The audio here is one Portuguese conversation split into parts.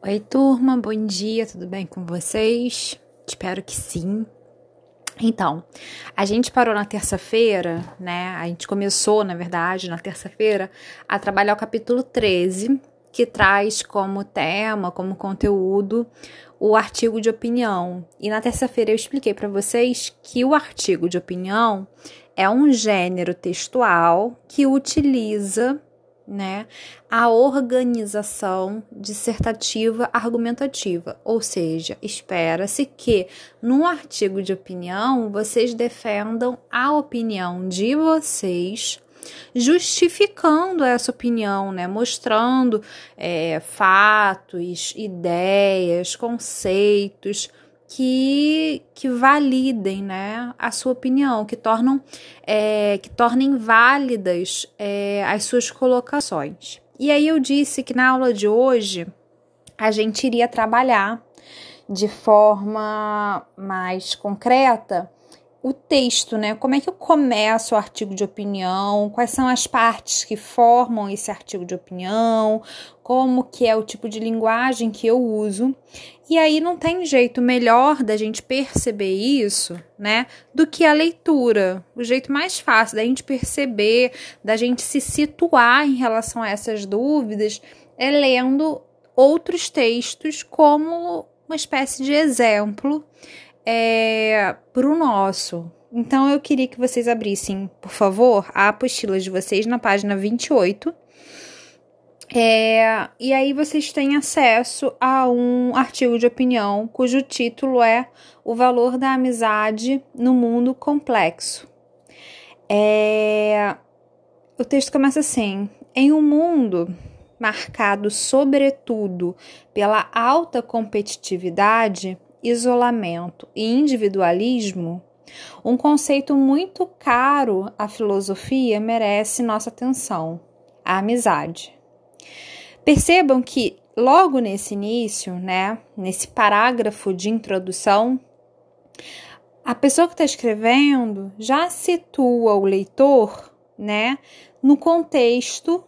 Oi, turma, bom dia, tudo bem com vocês? Espero que sim. Então, a gente parou na terça-feira, né? A gente começou, na verdade, na terça-feira, a trabalhar o capítulo 13, que traz como tema, como conteúdo, o artigo de opinião. E na terça-feira eu expliquei para vocês que o artigo de opinião é um gênero textual que utiliza né, a organização dissertativa argumentativa, ou seja, espera-se que no artigo de opinião vocês defendam a opinião de vocês, justificando essa opinião, né, mostrando é, fatos, ideias, conceitos que, que validem né, a sua opinião, que tornam é, que tornem válidas é, as suas colocações. E aí eu disse que na aula de hoje a gente iria trabalhar de forma mais concreta o texto, né? Como é que eu começo o artigo de opinião? Quais são as partes que formam esse artigo de opinião? Como que é o tipo de linguagem que eu uso? E aí não tem jeito melhor da gente perceber isso, né, do que a leitura. O jeito mais fácil da gente perceber, da gente se situar em relação a essas dúvidas é lendo outros textos como uma espécie de exemplo é, para o nosso. Então eu queria que vocês abrissem, por favor, a apostila de vocês na página 28. É, e aí vocês têm acesso a um artigo de opinião cujo título é O Valor da Amizade no Mundo Complexo. É, o texto começa assim: Em um mundo marcado sobretudo pela alta competitividade, isolamento e individualismo, um conceito muito caro à filosofia merece nossa atenção: a amizade. Percebam que logo nesse início, né, nesse parágrafo de introdução, a pessoa que está escrevendo já situa o leitor, né, no contexto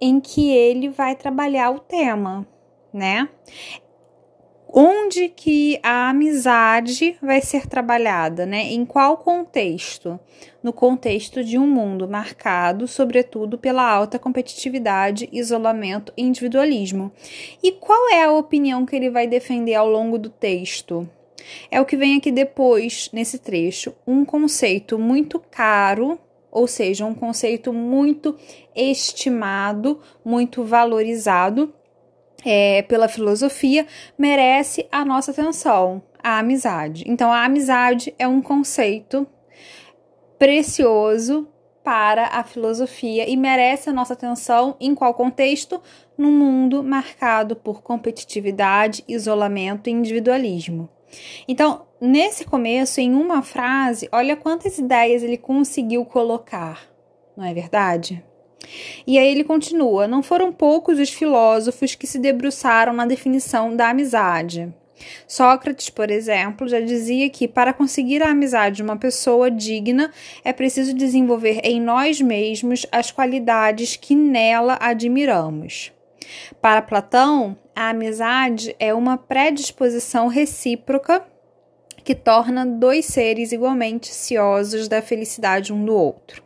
em que ele vai trabalhar o tema, né? Onde que a amizade vai ser trabalhada, né? Em qual contexto? No contexto de um mundo marcado, sobretudo, pela alta competitividade, isolamento e individualismo. E qual é a opinião que ele vai defender ao longo do texto? É o que vem aqui depois, nesse trecho, um conceito muito caro, ou seja, um conceito muito estimado, muito valorizado é, pela filosofia merece a nossa atenção, a amizade. Então, a amizade é um conceito precioso para a filosofia e merece a nossa atenção em qual contexto? No mundo marcado por competitividade, isolamento e individualismo. Então, nesse começo, em uma frase, olha quantas ideias ele conseguiu colocar, não é verdade? E aí ele continua: não foram poucos os filósofos que se debruçaram na definição da amizade. Sócrates, por exemplo, já dizia que para conseguir a amizade de uma pessoa digna é preciso desenvolver em nós mesmos as qualidades que nela admiramos. Para Platão, a amizade é uma predisposição recíproca que torna dois seres igualmente ciosos da felicidade um do outro.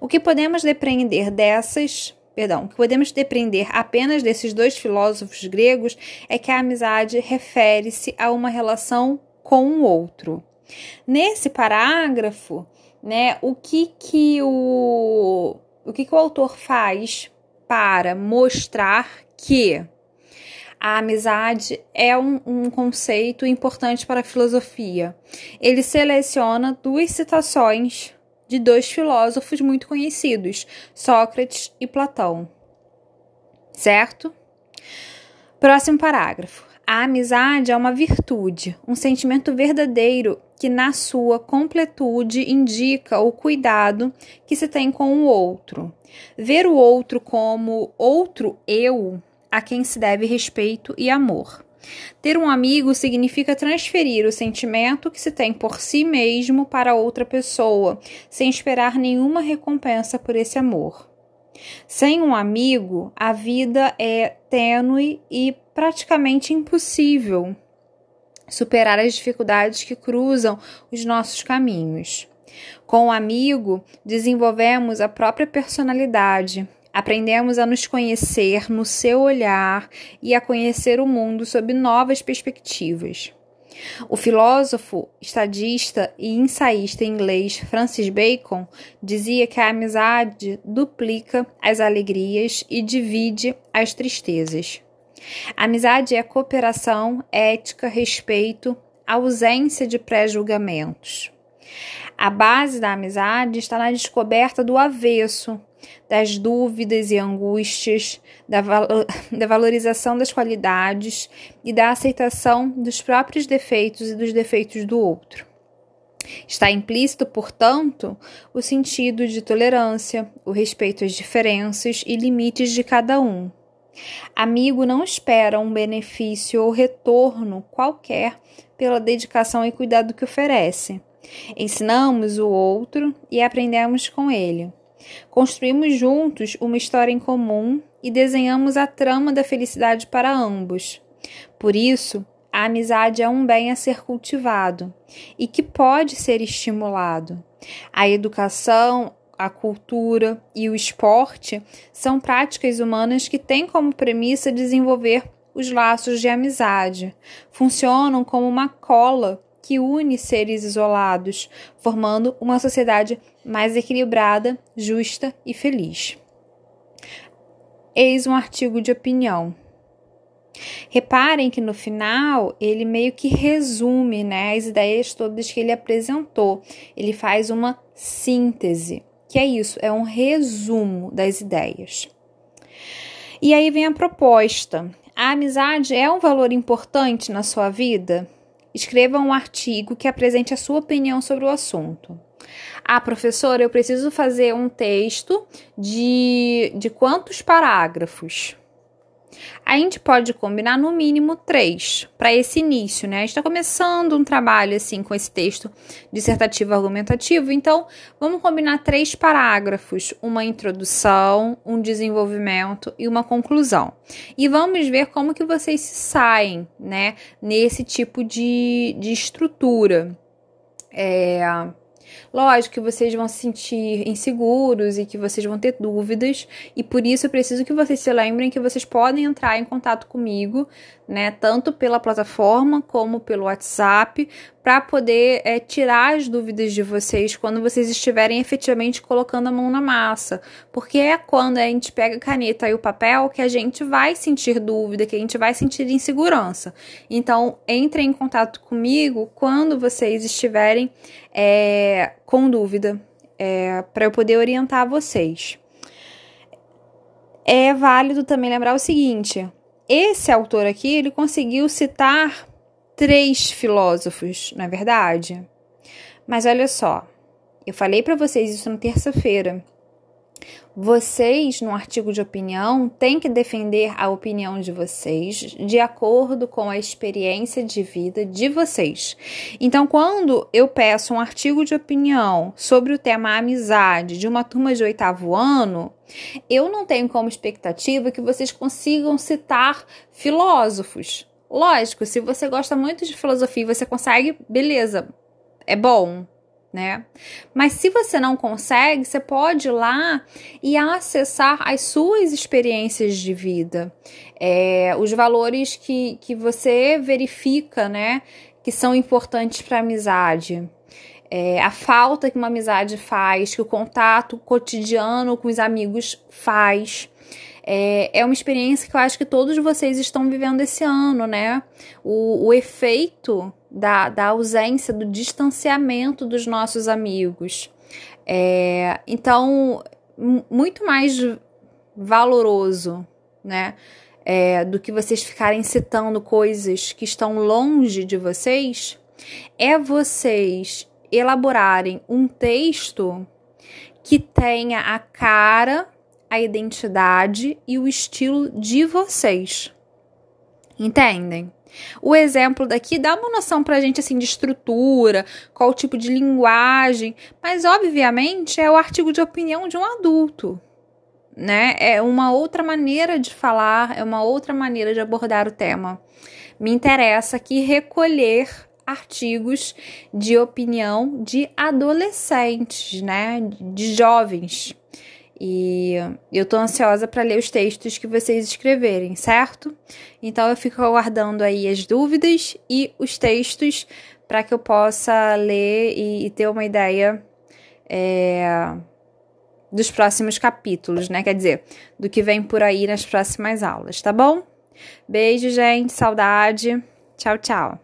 O que podemos depreender dessas perdão, o que podemos depreender apenas desses dois filósofos gregos é que a amizade refere-se a uma relação com o outro. Nesse parágrafo, né, o que que o, o que que o autor faz para mostrar que a amizade é um, um, conceito importante para a filosofia. Ele seleciona duas citações de dois filósofos muito conhecidos, Sócrates e Platão. Certo? Próximo parágrafo. A amizade é uma virtude, um sentimento verdadeiro que, na sua completude, indica o cuidado que se tem com o outro. Ver o outro como outro eu, a quem se deve respeito e amor. Ter um amigo significa transferir o sentimento que se tem por si mesmo para outra pessoa, sem esperar nenhuma recompensa por esse amor. Sem um amigo, a vida é tênue e praticamente impossível superar as dificuldades que cruzam os nossos caminhos. Com o amigo, desenvolvemos a própria personalidade, aprendemos a nos conhecer no seu olhar e a conhecer o mundo sob novas perspectivas. O filósofo, estadista e ensaísta inglês Francis Bacon dizia que a amizade duplica as alegrias e divide as tristezas. A amizade é cooperação, ética, respeito, ausência de pré-julgamentos. A base da amizade está na descoberta do avesso, das dúvidas e angústias, da, da valorização das qualidades e da aceitação dos próprios defeitos e dos defeitos do outro. Está implícito, portanto, o sentido de tolerância, o respeito às diferenças e limites de cada um. Amigo não espera um benefício ou retorno qualquer pela dedicação e cuidado que oferece. Ensinamos o outro e aprendemos com ele. Construímos juntos uma história em comum e desenhamos a trama da felicidade para ambos. Por isso, a amizade é um bem a ser cultivado e que pode ser estimulado. A educação, a cultura e o esporte são práticas humanas que têm como premissa desenvolver os laços de amizade. Funcionam como uma cola que une seres isolados, formando uma sociedade mais equilibrada, justa e feliz. Eis um artigo de opinião. Reparem que no final ele meio que resume né, as ideias todas que ele apresentou. Ele faz uma síntese, que é isso, é um resumo das ideias. E aí vem a proposta. A amizade é um valor importante na sua vida? Escreva um artigo que apresente a sua opinião sobre o assunto. Ah, professora, eu preciso fazer um texto de, de quantos parágrafos? A gente pode combinar no mínimo três para esse início, né? A gente está começando um trabalho assim com esse texto dissertativo argumentativo, então vamos combinar três parágrafos: uma introdução, um desenvolvimento e uma conclusão. E vamos ver como que vocês se saem, né? Nesse tipo de, de estrutura. É, Lógico que vocês vão se sentir inseguros e que vocês vão ter dúvidas, e por isso eu preciso que vocês se lembrem que vocês podem entrar em contato comigo, né, tanto pela plataforma como pelo WhatsApp, para poder é, tirar as dúvidas de vocês quando vocês estiverem efetivamente colocando a mão na massa. Porque é quando a gente pega a caneta e o papel que a gente vai sentir dúvida, que a gente vai sentir insegurança. Então, entrem em contato comigo quando vocês estiverem é, com dúvida, é, para eu poder orientar vocês. É válido também lembrar o seguinte: esse autor aqui ele conseguiu citar três filósofos, na é verdade. Mas olha só, eu falei para vocês isso na terça-feira. Vocês, no artigo de opinião, têm que defender a opinião de vocês de acordo com a experiência de vida de vocês. Então, quando eu peço um artigo de opinião sobre o tema amizade de uma turma de oitavo ano, eu não tenho como expectativa que vocês consigam citar filósofos. Lógico, se você gosta muito de filosofia e você consegue, beleza, é bom, né? Mas se você não consegue, você pode ir lá e acessar as suas experiências de vida, é, os valores que, que você verifica, né? Que são importantes para a amizade. É, a falta que uma amizade faz, que o contato cotidiano com os amigos faz. É, é uma experiência que eu acho que todos vocês estão vivendo esse ano, né? O, o efeito da, da ausência, do distanciamento dos nossos amigos. É, então, muito mais valoroso, né? É, do que vocês ficarem citando coisas que estão longe de vocês, é vocês elaborarem um texto que tenha a cara a identidade e o estilo de vocês. Entendem? O exemplo daqui dá uma noção pra gente assim de estrutura, qual tipo de linguagem, mas obviamente é o artigo de opinião de um adulto, né? É uma outra maneira de falar, é uma outra maneira de abordar o tema. Me interessa aqui recolher artigos de opinião de adolescentes, né? De jovens. E eu tô ansiosa para ler os textos que vocês escreverem, certo? Então eu fico aguardando aí as dúvidas e os textos para que eu possa ler e, e ter uma ideia é, dos próximos capítulos, né? Quer dizer, do que vem por aí nas próximas aulas, tá bom? Beijo, gente, saudade. Tchau, tchau.